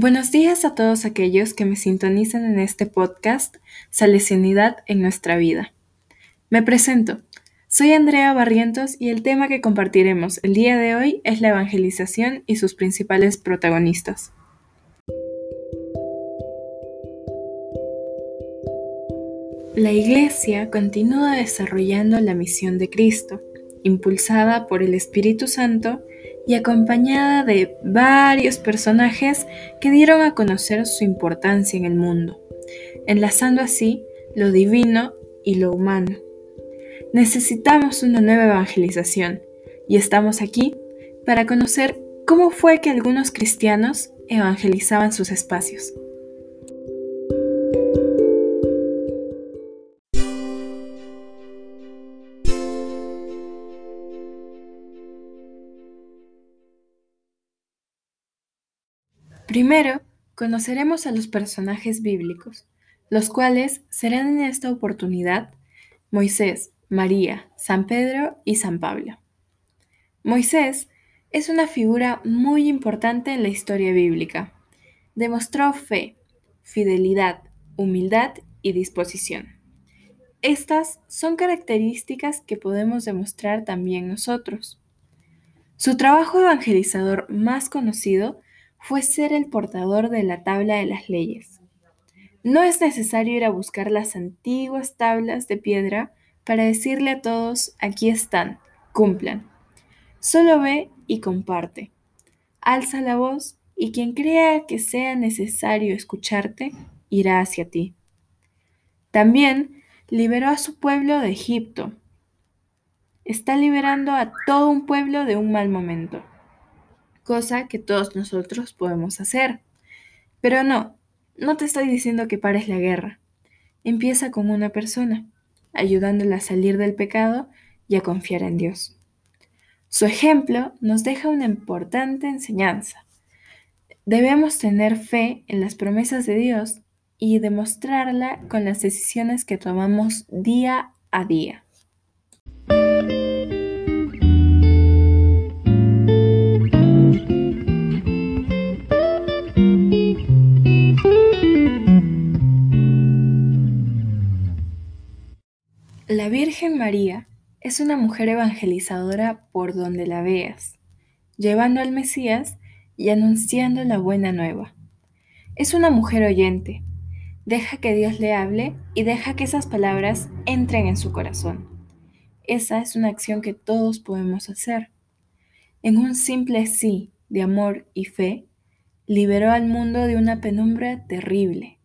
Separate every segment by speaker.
Speaker 1: Buenos días a todos aquellos que me sintonizan en este podcast Salesianidad en nuestra vida. Me presento. Soy Andrea Barrientos y el tema que compartiremos el día de hoy es la evangelización y sus principales protagonistas. La Iglesia continúa desarrollando la misión de Cristo, impulsada por el Espíritu Santo y acompañada de varios personajes que dieron a conocer su importancia en el mundo, enlazando así lo divino y lo humano. Necesitamos una nueva evangelización y estamos aquí para conocer cómo fue que algunos cristianos evangelizaban sus espacios. Primero, conoceremos a los personajes bíblicos, los cuales serán en esta oportunidad Moisés, María, San Pedro y San Pablo. Moisés es una figura muy importante en la historia bíblica. Demostró fe, fidelidad, humildad y disposición. Estas son características que podemos demostrar también nosotros. Su trabajo evangelizador más conocido fue ser el portador de la tabla de las leyes. No es necesario ir a buscar las antiguas tablas de piedra para decirle a todos, aquí están, cumplan. Solo ve y comparte. Alza la voz y quien crea que sea necesario escucharte, irá hacia ti. También liberó a su pueblo de Egipto. Está liberando a todo un pueblo de un mal momento cosa que todos nosotros podemos hacer. Pero no, no te estoy diciendo que pares la guerra. Empieza con una persona, ayudándola a salir del pecado y a confiar en Dios. Su ejemplo nos deja una importante enseñanza. Debemos tener fe en las promesas de Dios y demostrarla con las decisiones que tomamos día a día. Virgen María es una mujer evangelizadora por donde la veas, llevando al Mesías y anunciando la buena nueva. Es una mujer oyente, deja que Dios le hable y deja que esas palabras entren en su corazón. Esa es una acción que todos podemos hacer. En un simple sí de amor y fe, liberó al mundo de una penumbra terrible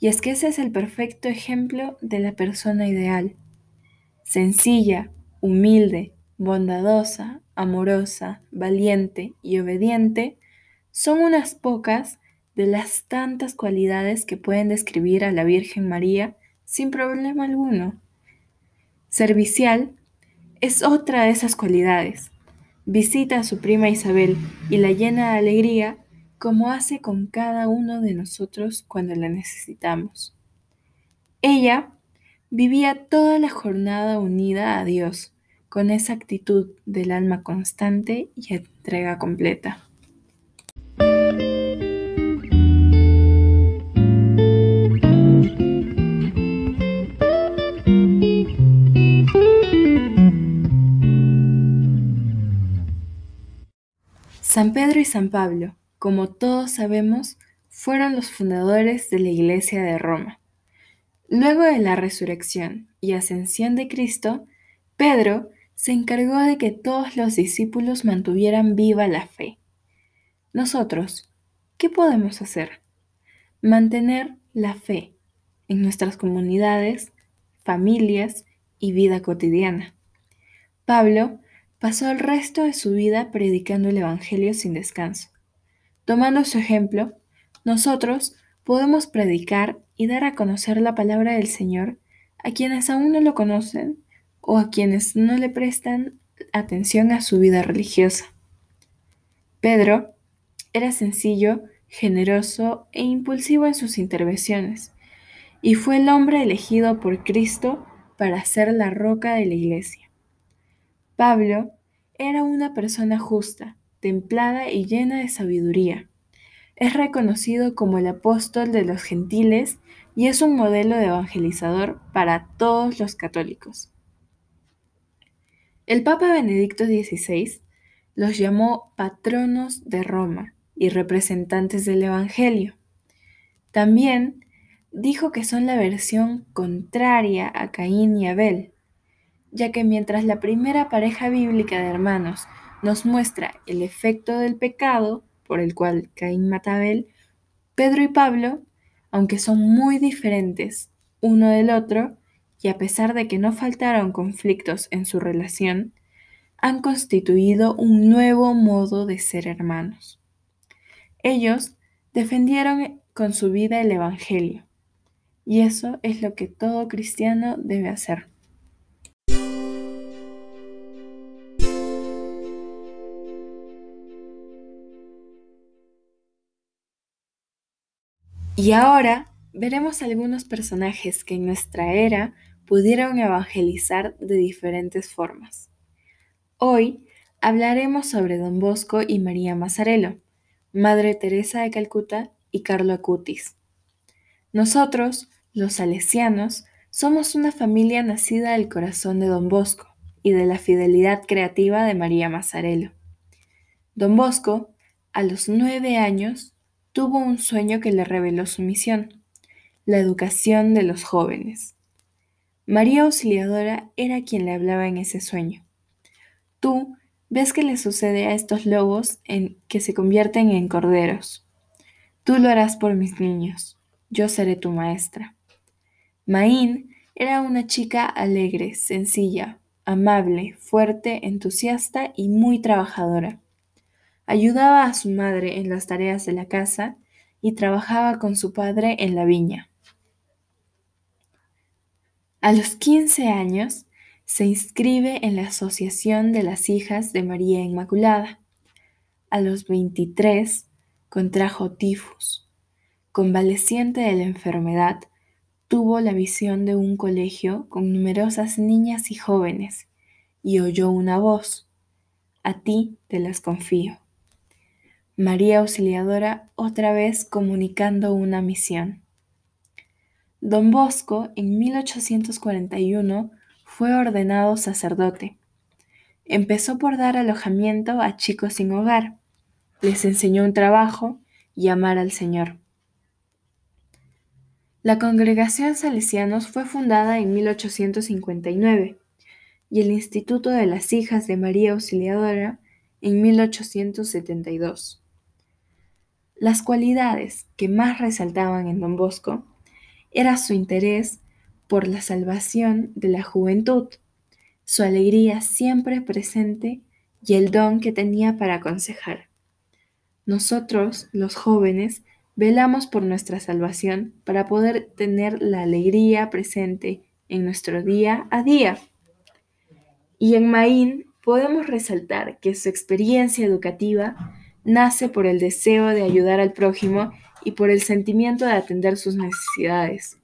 Speaker 1: y es que ese es el perfecto ejemplo de la persona ideal. Sencilla, humilde, bondadosa, amorosa, valiente y obediente son unas pocas de las tantas cualidades que pueden describir a la Virgen María sin problema alguno. Servicial es otra de esas cualidades. Visita a su prima Isabel y la llena de alegría como hace con cada uno de nosotros cuando la necesitamos. Ella vivía toda la jornada unida a Dios, con esa actitud del alma constante y entrega completa. San Pedro y San Pablo como todos sabemos, fueron los fundadores de la Iglesia de Roma. Luego de la resurrección y ascensión de Cristo, Pedro se encargó de que todos los discípulos mantuvieran viva la fe. Nosotros, ¿qué podemos hacer? Mantener la fe en nuestras comunidades, familias y vida cotidiana. Pablo pasó el resto de su vida predicando el Evangelio sin descanso. Tomando su ejemplo, nosotros podemos predicar y dar a conocer la palabra del Señor a quienes aún no lo conocen o a quienes no le prestan atención a su vida religiosa. Pedro era sencillo, generoso e impulsivo en sus intervenciones, y fue el hombre elegido por Cristo para ser la roca de la iglesia. Pablo era una persona justa, templada y llena de sabiduría. Es reconocido como el apóstol de los gentiles y es un modelo de evangelizador para todos los católicos. El Papa Benedicto XVI los llamó patronos de Roma y representantes del Evangelio. También dijo que son la versión contraria a Caín y Abel, ya que mientras la primera pareja bíblica de hermanos nos muestra el efecto del pecado por el cual Caín mata a Abel, Pedro y Pablo, aunque son muy diferentes uno del otro, y a pesar de que no faltaron conflictos en su relación, han constituido un nuevo modo de ser hermanos. Ellos defendieron con su vida el Evangelio, y eso es lo que todo cristiano debe hacer. Y ahora veremos algunos personajes que en nuestra era pudieron evangelizar de diferentes formas. Hoy hablaremos sobre Don Bosco y María Mazzarello, Madre Teresa de Calcuta y Carlo Acutis. Nosotros, los salesianos, somos una familia nacida del corazón de Don Bosco y de la fidelidad creativa de María Mazzarello. Don Bosco, a los nueve años, tuvo un sueño que le reveló su misión, la educación de los jóvenes. María Auxiliadora era quien le hablaba en ese sueño. Tú ves que le sucede a estos lobos en que se convierten en corderos. Tú lo harás por mis niños, yo seré tu maestra. Maín era una chica alegre, sencilla, amable, fuerte, entusiasta y muy trabajadora. Ayudaba a su madre en las tareas de la casa y trabajaba con su padre en la viña. A los 15 años se inscribe en la Asociación de las Hijas de María Inmaculada. A los 23 contrajo tifus. Convaleciente de la enfermedad, tuvo la visión de un colegio con numerosas niñas y jóvenes y oyó una voz. A ti te las confío. María Auxiliadora otra vez comunicando una misión. Don Bosco en 1841 fue ordenado sacerdote. Empezó por dar alojamiento a chicos sin hogar, les enseñó un trabajo y amar al Señor. La congregación Salesianos fue fundada en 1859 y el Instituto de las Hijas de María Auxiliadora en 1872. Las cualidades que más resaltaban en don Bosco era su interés por la salvación de la juventud, su alegría siempre presente y el don que tenía para aconsejar. Nosotros, los jóvenes, velamos por nuestra salvación para poder tener la alegría presente en nuestro día a día. Y en Maín podemos resaltar que su experiencia educativa nace por el deseo de ayudar al prójimo y por el sentimiento de atender sus necesidades.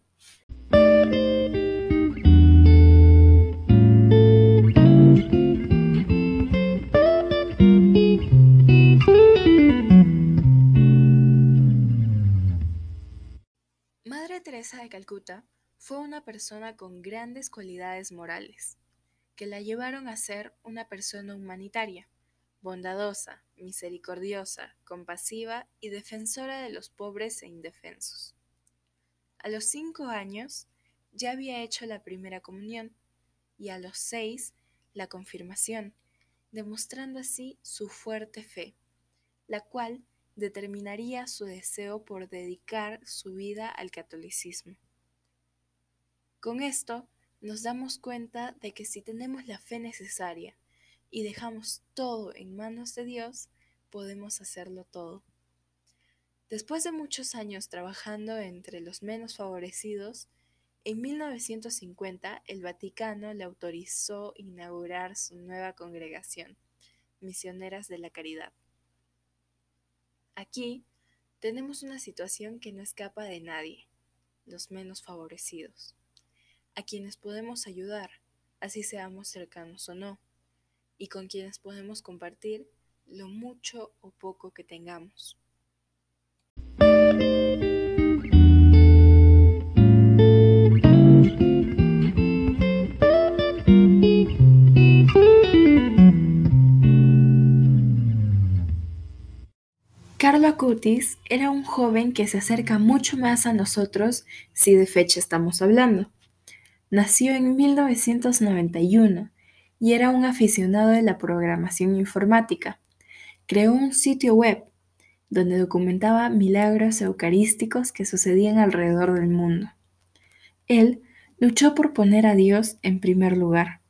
Speaker 1: Madre Teresa de Calcuta fue una persona con grandes cualidades morales, que la llevaron a ser una persona humanitaria bondadosa, misericordiosa, compasiva y defensora de los pobres e indefensos. A los cinco años ya había hecho la primera comunión y a los seis la confirmación, demostrando así su fuerte fe, la cual determinaría su deseo por dedicar su vida al catolicismo. Con esto nos damos cuenta de que si tenemos la fe necesaria y dejamos todo en manos de Dios, podemos hacerlo todo. Después de muchos años trabajando entre los menos favorecidos, en 1950 el Vaticano le autorizó inaugurar su nueva congregación, Misioneras de la Caridad. Aquí tenemos una situación que no escapa de nadie, los menos favorecidos, a quienes podemos ayudar, así seamos cercanos o no y con quienes podemos compartir lo mucho o poco que tengamos. Carlo Acutis era un joven que se acerca mucho más a nosotros si de fecha estamos hablando. Nació en 1991 y era un aficionado de la programación informática. Creó un sitio web donde documentaba milagros eucarísticos que sucedían alrededor del mundo. Él luchó por poner a Dios en primer lugar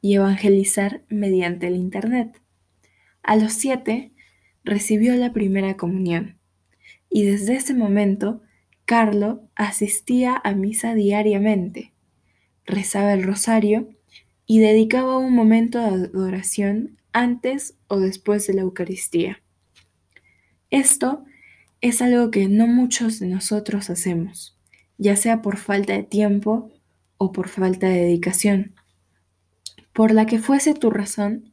Speaker 1: y evangelizar mediante el Internet. A los siete recibió la primera comunión y desde ese momento Carlo asistía a misa diariamente, rezaba el rosario y dedicaba un momento de adoración antes o después de la Eucaristía. Esto es algo que no muchos de nosotros hacemos, ya sea por falta de tiempo o por falta de dedicación. Por la que fuese tu razón,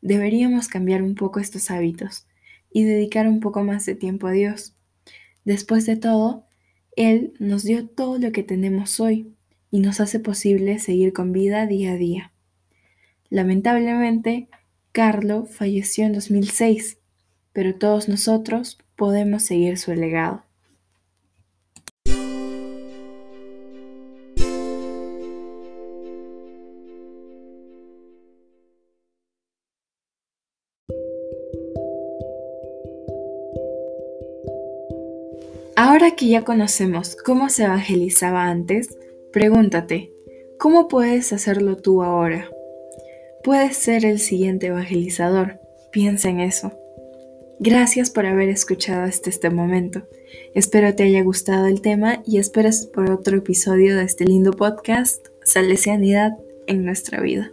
Speaker 1: deberíamos cambiar un poco estos hábitos y dedicar un poco más de tiempo a Dios. Después de todo, Él nos dio todo lo que tenemos hoy y nos hace posible seguir con vida día a día. Lamentablemente, Carlo falleció en 2006, pero todos nosotros podemos seguir su legado. Ahora que ya conocemos cómo se evangelizaba antes, pregúntate, ¿cómo puedes hacerlo tú ahora? Puedes ser el siguiente evangelizador, piensa en eso. Gracias por haber escuchado hasta este momento. Espero te haya gustado el tema y esperes por otro episodio de este lindo podcast, Salesianidad en nuestra vida.